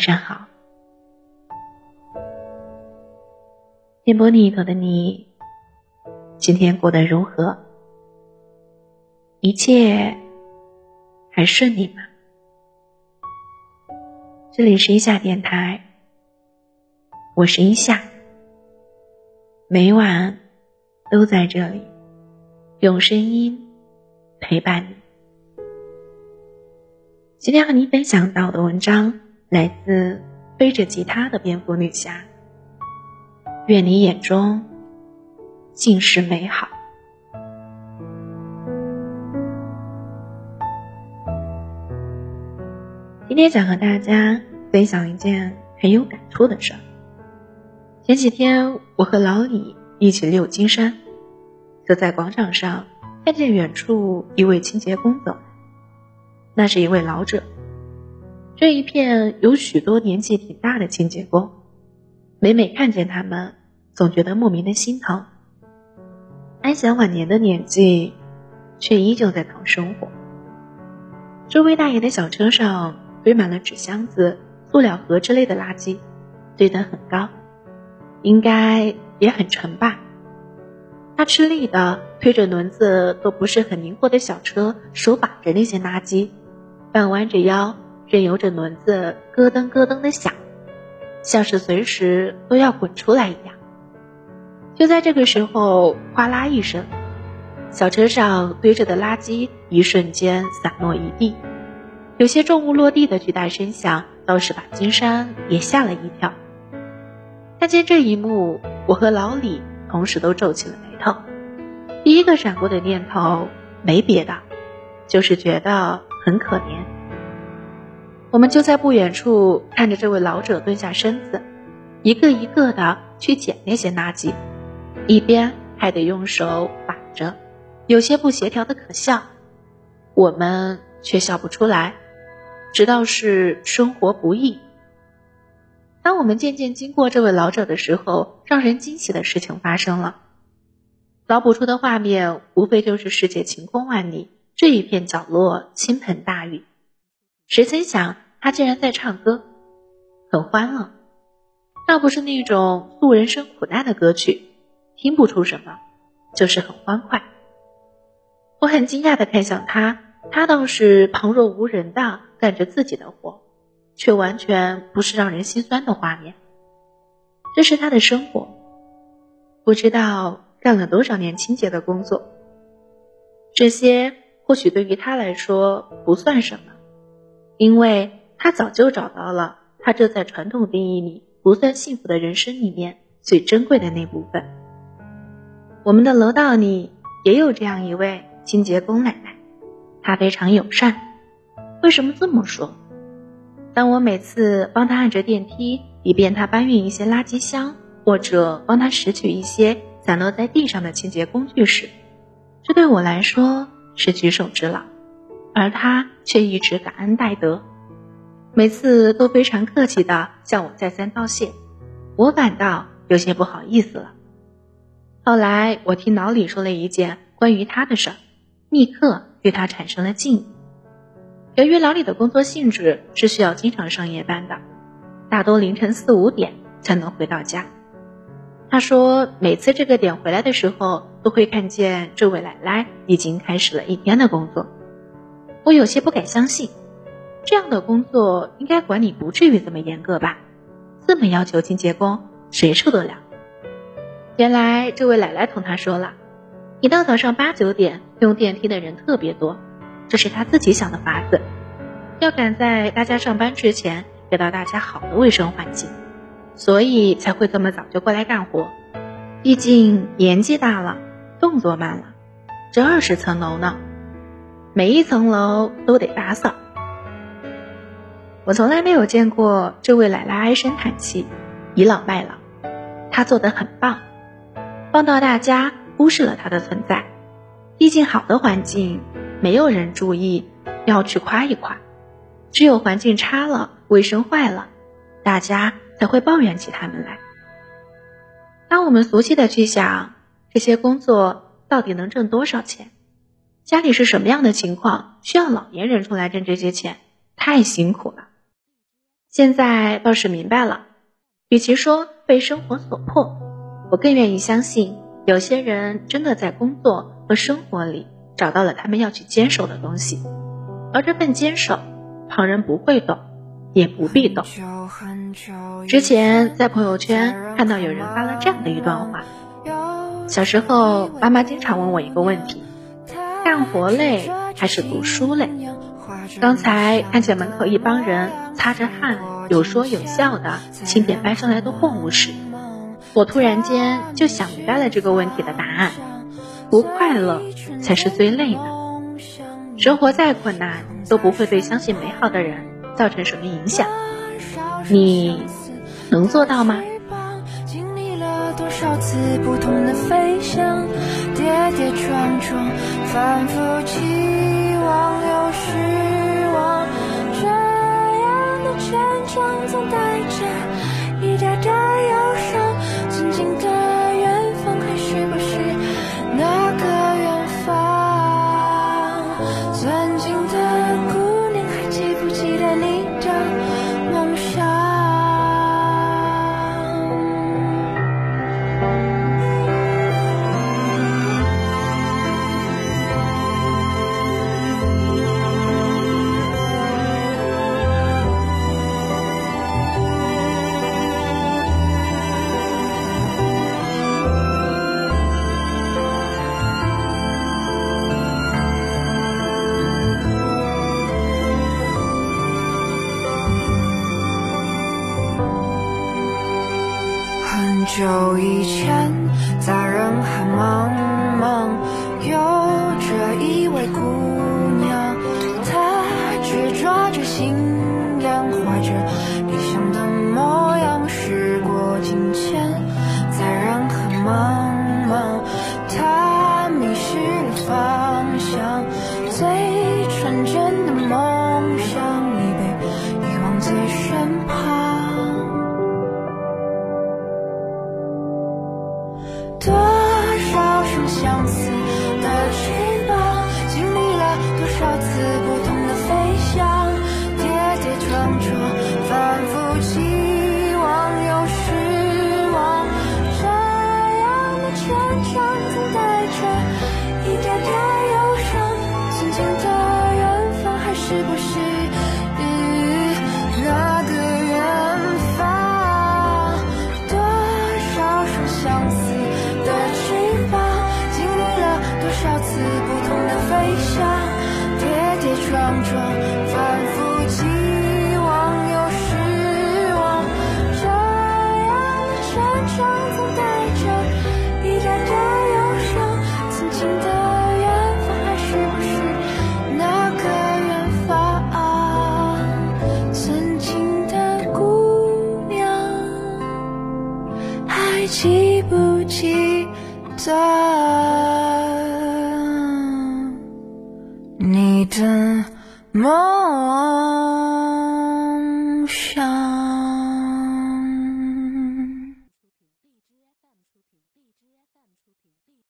晚上好，电波另一头的你，今天过得如何？一切还顺利吗？这里是一夏电台，我是一夏，每晚都在这里用声音陪伴你。今天和你分享到的文章来自背着吉他的蝙蝠女侠。愿你眼中尽是美好。今天想和大家分享一件很有感触的事儿。前几天我和老李一起遛金山，走在广场上，看见远处一位清洁工走来。那是一位老者，这一片有许多年纪挺大的清洁工，每每看见他们，总觉得莫名的心疼。安享晚年的年纪，却依旧在讨生活。周位大爷的小车上堆满了纸箱子、塑料盒之类的垃圾，堆得很高，应该也很沉吧。他吃力的推着轮子都不是很灵活的小车，手把着那些垃圾。半弯着腰，任由着轮子咯噔咯噔的响，像是随时都要滚出来一样。就在这个时候，哗啦一声，小车上堆着的垃圾一瞬间散落一地，有些重物落地的巨大声响，倒是把金山也吓了一跳。看见这一幕，我和老李同时都皱起了眉头。第一个闪过的念头没别的，就是觉得。很可怜，我们就在不远处看着这位老者蹲下身子，一个一个的去捡那些垃圾，一边还得用手把着，有些不协调的可笑，我们却笑不出来，知道是生活不易。当我们渐渐经过这位老者的时候，让人惊喜的事情发生了，脑补出的画面无非就是世界晴空万里。这一片角落倾盆大雨，谁曾想他竟然在唱歌，很欢乐。倒不是那种诉人生苦难的歌曲，听不出什么，就是很欢快。我很惊讶的看向他，他倒是旁若无人的干着自己的活，却完全不是让人心酸的画面。这是他的生活，不知道干了多少年清洁的工作，这些。或许对于他来说不算什么，因为他早就找到了他这在传统定义里不算幸福的人生里面最珍贵的那部分。我们的楼道里也有这样一位清洁工奶奶，她非常友善。为什么这么说？当我每次帮她按着电梯，以便她搬运一些垃圾箱，或者帮她拾取一些散落在地上的清洁工具时，这对我来说。是举手之劳，而他却一直感恩戴德，每次都非常客气的向我再三道谢，我感到有些不好意思了。后来我听老李说了一件关于他的事儿，立刻对他产生了敬意。由于老李的工作性质是需要经常上夜班的，大多凌晨四五点才能回到家。他说，每次这个点回来的时候，都会看见这位奶奶已经开始了一天的工作。我有些不敢相信，这样的工作应该管理不至于这么严格吧？这么要求清洁工，谁受得了？原来这位奶奶同他说了，一到早上八九点，用电梯的人特别多，这是他自己想的法子，要赶在大家上班之前，给到大家好的卫生环境。所以才会这么早就过来干活，毕竟年纪大了，动作慢了。这二十层楼呢，每一层楼都得打扫。我从来没有见过这位奶奶唉声叹气、倚老卖老，她做的很棒，棒到大家忽视了她的存在。毕竟好的环境，没有人注意要去夸一夸，只有环境差了、卫生坏了，大家。才会抱怨起他们来。当我们俗气的去想这些工作到底能挣多少钱，家里是什么样的情况，需要老年人出来挣这些钱，太辛苦了。现在倒是明白了，与其说被生活所迫，我更愿意相信，有些人真的在工作和生活里找到了他们要去坚守的东西，而这份坚守，旁人不会懂，也不必懂。之前在朋友圈看到有人发了这样的一段话：小时候，妈妈经常问我一个问题，干活累还是读书累？刚才看见门口一帮人擦着汗，有说有笑的清点搬上来的货物时，我突然间就想明白了这个问题的答案：不快乐才是最累的。生活再困难，都不会对相信美好的人造成什么影响。你能做到吗？反复记久以前，在人海茫茫，有着一位姑娘，她执着着信仰，怀着理想的多少次不同的飞翔，跌跌撞撞，反复期望又失望。这样的成长总带着一点点忧伤。心中的远方还是不是那个远方？多少双相思的翅膀，经历了多少次不同的飞翔。跌跌撞撞，反复期望又失望，这样的成长总带着一点的忧伤。曾经的远方还是不是那个远方？曾经的姑娘还记不记得？你的梦。